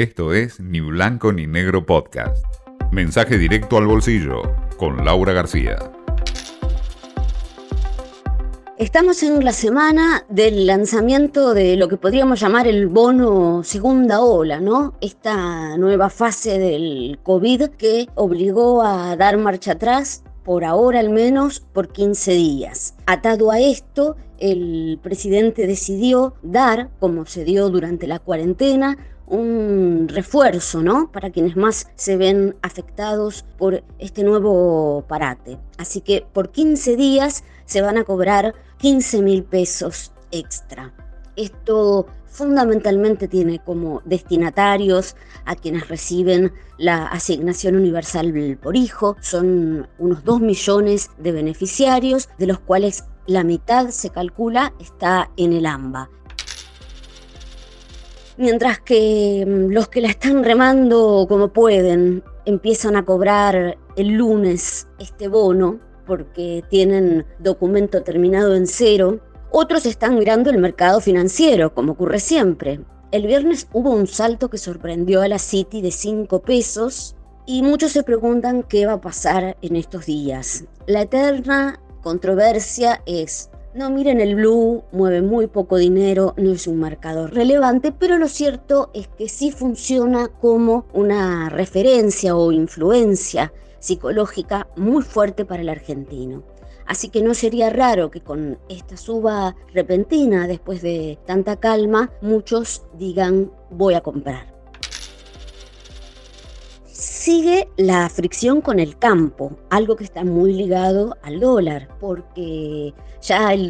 Esto es Ni Blanco ni Negro Podcast. Mensaje directo al bolsillo con Laura García. Estamos en la semana del lanzamiento de lo que podríamos llamar el bono segunda ola, ¿no? Esta nueva fase del COVID que obligó a dar marcha atrás por ahora al menos por 15 días. Atado a esto, el presidente decidió dar, como se dio durante la cuarentena, un refuerzo, ¿no? Para quienes más se ven afectados por este nuevo parate. Así que por 15 días se van a cobrar 15 mil pesos extra. Esto fundamentalmente tiene como destinatarios a quienes reciben la asignación universal por hijo. Son unos 2 millones de beneficiarios, de los cuales la mitad se calcula está en el AMBA mientras que mm, los que la están remando como pueden empiezan a cobrar el lunes este bono porque tienen documento terminado en cero, otros están mirando el mercado financiero, como ocurre siempre. El viernes hubo un salto que sorprendió a la City de 5 pesos y muchos se preguntan qué va a pasar en estos días. La eterna controversia es no, miren, el blue mueve muy poco dinero, no es un marcador relevante, pero lo cierto es que sí funciona como una referencia o influencia psicológica muy fuerte para el argentino. Así que no sería raro que con esta suba repentina, después de tanta calma, muchos digan voy a comprar sigue la fricción con el campo, algo que está muy ligado al dólar, porque ya el,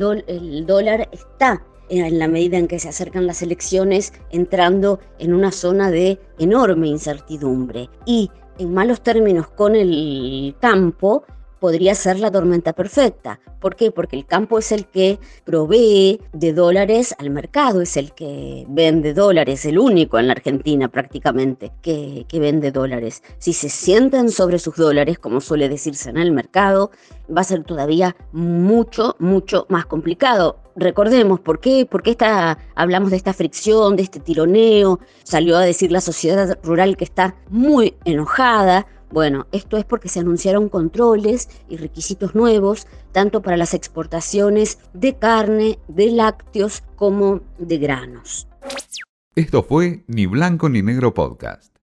dólar está en la medida en que se acercan las elecciones entrando en una zona de enorme incertidumbre. Y en malos términos con el campo, podría ser la tormenta perfecta. ¿Por qué? Porque el campo es el que provee de dólares al mercado, es el que vende dólares, el único en la Argentina prácticamente que, que vende dólares. Si se sienten sobre sus dólares, como suele decirse en el mercado, va a ser todavía mucho, mucho más complicado. Recordemos por qué, por qué hablamos de esta fricción, de este tironeo. Salió a decir la sociedad rural que está muy enojada bueno, esto es porque se anunciaron controles y requisitos nuevos, tanto para las exportaciones de carne, de lácteos, como de granos. Esto fue Ni Blanco ni Negro Podcast.